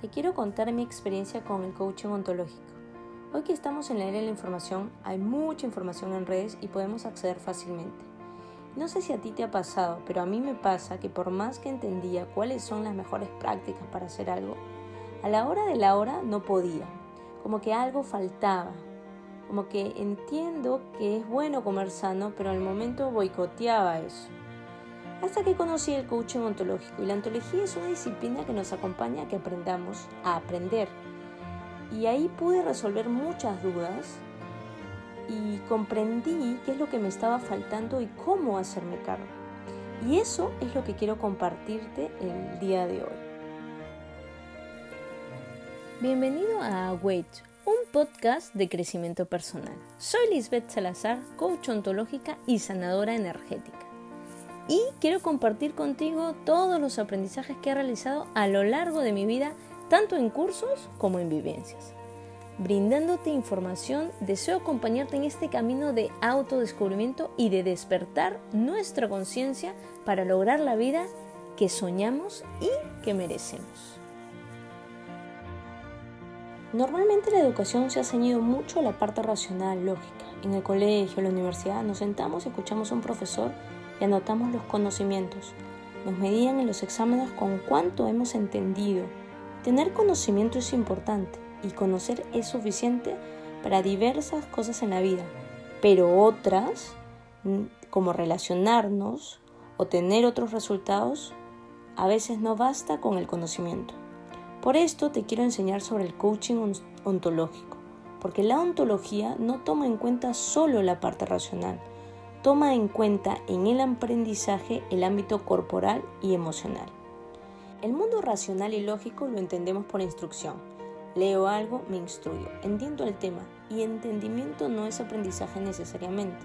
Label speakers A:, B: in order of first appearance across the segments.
A: te quiero contar mi experiencia con el coaching ontológico. Hoy que estamos en la era de la información, hay mucha información en redes y podemos acceder fácilmente. No sé si a ti te ha pasado, pero a mí me pasa que por más que entendía cuáles son las mejores prácticas para hacer algo, a la hora de la hora no podía, como que algo faltaba, como que entiendo que es bueno comer sano, pero al momento boicoteaba eso. Hasta que conocí el coaching ontológico y la ontología es una disciplina que nos acompaña a que aprendamos a aprender. Y ahí pude resolver muchas dudas y comprendí qué es lo que me estaba faltando y cómo hacerme cargo. Y eso es lo que quiero compartirte el día de hoy. Bienvenido a Wait, un podcast de crecimiento personal. Soy Lisbeth Salazar, coach ontológica y sanadora energética y quiero compartir contigo todos los aprendizajes que he realizado a lo largo de mi vida, tanto en cursos como en vivencias. Brindándote información, deseo acompañarte en este camino de autodescubrimiento y de despertar nuestra conciencia para lograr la vida que soñamos y que merecemos. Normalmente la educación se ha ceñido mucho a la parte racional, lógica. En el colegio, en la universidad, nos sentamos y escuchamos a un profesor y anotamos los conocimientos. Nos medían en los exámenes con cuánto hemos entendido. Tener conocimiento es importante y conocer es suficiente para diversas cosas en la vida, pero otras, mm, como relacionarnos o tener otros resultados, a veces no basta con el conocimiento. Por esto te quiero enseñar sobre el coaching ontológico, porque la ontología no toma en cuenta solo la parte racional, toma en cuenta en el aprendizaje el ámbito corporal y emocional. El mundo racional y lógico lo entendemos por instrucción. Leo algo, me instruyo, entiendo el tema y entendimiento no es aprendizaje necesariamente.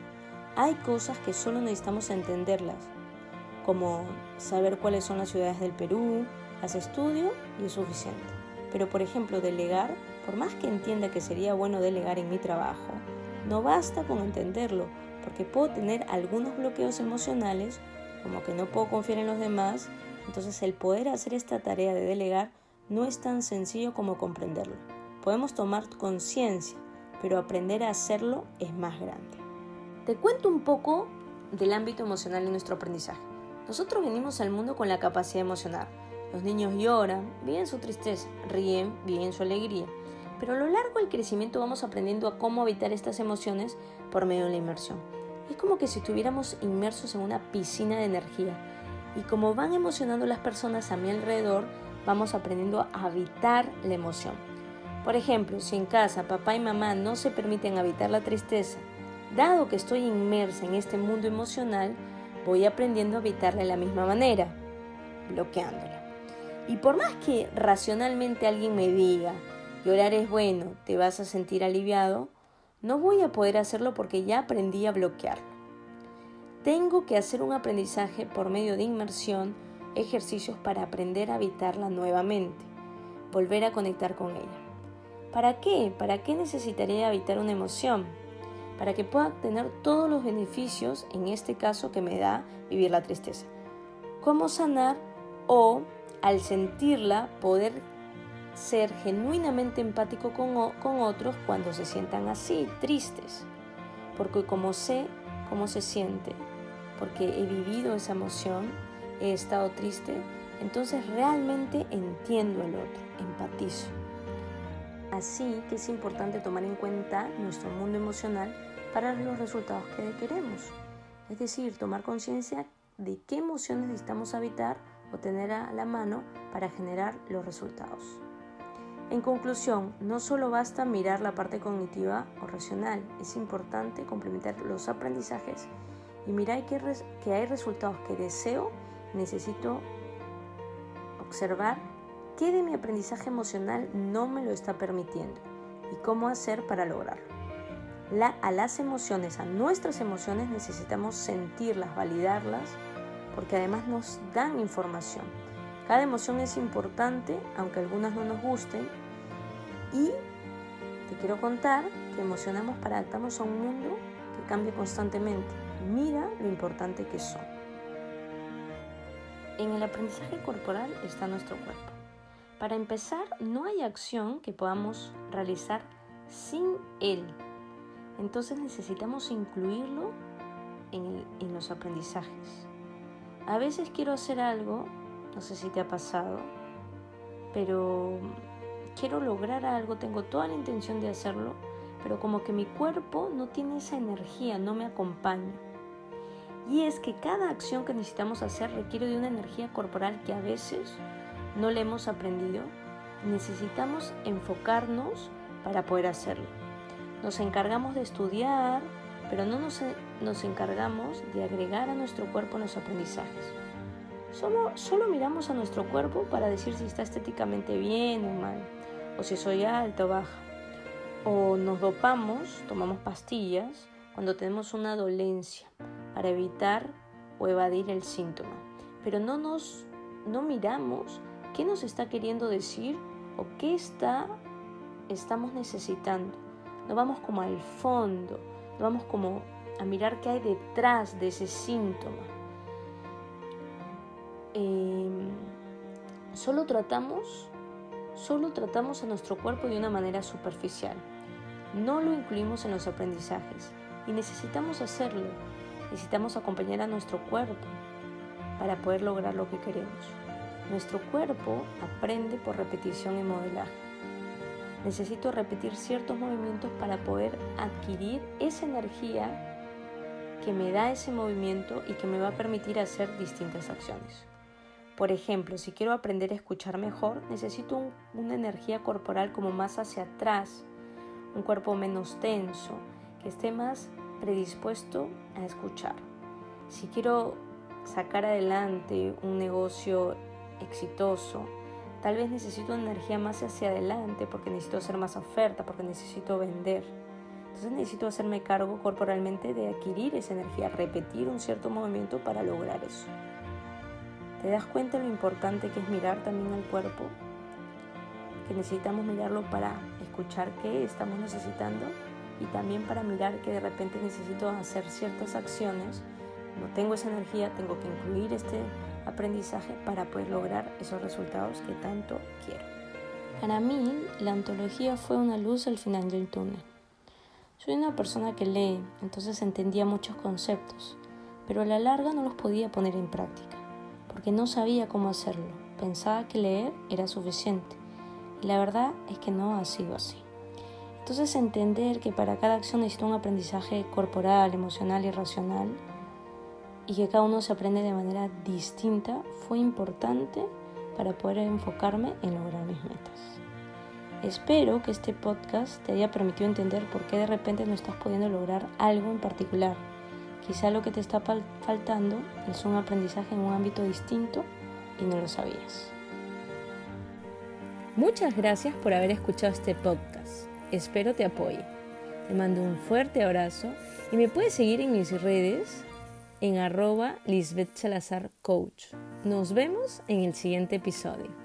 A: Hay cosas que solo necesitamos entenderlas, como saber cuáles son las ciudades del Perú, las estudio y es suficiente. Pero por ejemplo, delegar, por más que entienda que sería bueno delegar en mi trabajo, no basta con entenderlo, porque puedo tener algunos bloqueos emocionales, como que no puedo confiar en los demás, entonces el poder hacer esta tarea de delegar no es tan sencillo como comprenderlo. Podemos tomar conciencia, pero aprender a hacerlo es más grande. Te cuento un poco del ámbito emocional en nuestro aprendizaje. Nosotros venimos al mundo con la capacidad emocional. Los niños lloran, viven su tristeza, ríen, viven su alegría. Pero a lo largo del crecimiento vamos aprendiendo a cómo evitar estas emociones por medio de la inmersión. Es como que si estuviéramos inmersos en una piscina de energía. Y como van emocionando las personas a mi alrededor, vamos aprendiendo a habitar la emoción. Por ejemplo, si en casa papá y mamá no se permiten habitar la tristeza, dado que estoy inmersa en este mundo emocional, voy aprendiendo a habitarla de la misma manera, bloqueándola. Y por más que racionalmente alguien me diga, llorar es bueno, te vas a sentir aliviado, no voy a poder hacerlo porque ya aprendí a bloquearlo. Tengo que hacer un aprendizaje por medio de inmersión, ejercicios para aprender a habitarla nuevamente, volver a conectar con ella. ¿Para qué? ¿Para qué necesitaría habitar una emoción? Para que pueda tener todos los beneficios, en este caso que me da vivir la tristeza. ¿Cómo sanar? O al sentirla poder ser genuinamente empático con, con otros cuando se sientan así, tristes. Porque como sé cómo se siente, porque he vivido esa emoción, he estado triste, entonces realmente entiendo al otro, empatizo. Así que es importante tomar en cuenta nuestro mundo emocional para los resultados que queremos. Es decir, tomar conciencia de qué emociones necesitamos habitar o tener a la mano para generar los resultados. En conclusión, no solo basta mirar la parte cognitiva o racional, es importante complementar los aprendizajes y mirar que, hay resultados que deseo, necesito observar qué de mi aprendizaje emocional no me lo está permitiendo y cómo hacer para lograrlo. a las emociones, a nuestras emociones necesitamos sentirlas, validarlas, porque además nos dan información. Cada emoción es importante, aunque algunas no nos gusten, y te quiero contar que emocionamos para adaptarnos a un mundo que cambia constantemente. Mira lo importante que son. En el aprendizaje corporal está nuestro cuerpo. Para empezar, no hay acción que podamos realizar sin él. Entonces necesitamos incluirlo en, en, los aprendizajes. A veces quiero hacer algo, no sé si te ha pasado, pero quiero lograr algo, tengo toda la intención de hacerlo, pero como que mi cuerpo no tiene esa energía, no me acompaña. Y es que cada acción que necesitamos hacer requiere de una energía corporal que a veces no le hemos aprendido. Necesitamos enfocarnos para poder hacerlo. Nos encargamos de estudiar, pero no nos, nos encargamos de agregar a nuestro cuerpo los aprendizajes. Solo, miramos a nuestro cuerpo para decir si está estéticamente bien o mal, o si soy alta o baja. O nos dopamos, tomamos pastillas cuando tenemos una dolencia para evitar o evadir el síntoma. Pero no nos no miramos qué nos está queriendo decir o qué está estamos necesitando. No vamos como al fondo, no vamos como a mirar qué hay detrás de ese síntoma. Em, solo tratamos, solo tratamos a nuestro cuerpo de una manera superficial. No lo incluimos en los aprendizajes y necesitamos hacerlo. Necesitamos acompañar a nuestro cuerpo para poder lograr lo que queremos. Nuestro cuerpo aprende por repetición y modelaje. Necesito repetir ciertos movimientos para poder adquirir esa energía que me da ese movimiento y que me va a permitir hacer distintas acciones. Por ejemplo, si quiero aprender a escuchar mejor, necesito una energía corporal como más hacia atrás, un cuerpo menos tenso, que esté más predispuesto a escuchar. Si quiero sacar adelante un negocio exitoso, tal vez necesito una energía más hacia adelante porque necesito hacer más oferta, porque necesito vender. Entonces necesito hacerme cargo corporalmente de adquirir esa energía, repetir un cierto movimiento para lograr eso. ¿Te das cuenta lo importante que es mirar también al cuerpo? Que necesitamos mirarlo para escuchar qué estamos necesitando y también para mirar que de repente necesito hacer ciertas acciones. No tengo esa energía, tengo que incluir este aprendizaje para poder lograr esos resultados que tanto quiero. Para mí, la antología fue una luz al final del túnel. Soy una persona que lee, entonces entendía muchos conceptos, pero a la larga no los podía poner en práctica porque no sabía cómo hacerlo. Pensaba que leer era suficiente y la verdad es que no ha sido así. Entonces entender que para cada acción necesito un aprendizaje corporal, emocional y racional y que cada uno se aprende de manera distinta fue importante para poder enfocarme en lograr mis metas. Espero que este podcast te haya permitido entender por qué de repente no estás pudiendo lograr algo en particular Quizá lo que te está faltando es un aprendizaje en un ámbito distinto y no lo sabías. Muchas gracias por haber escuchado este podcast. Espero te apoye. Te mando un fuerte abrazo y me puedes seguir en mis redes en arroba Lisbeth Salazar Coach. Nos vemos en el siguiente episodio.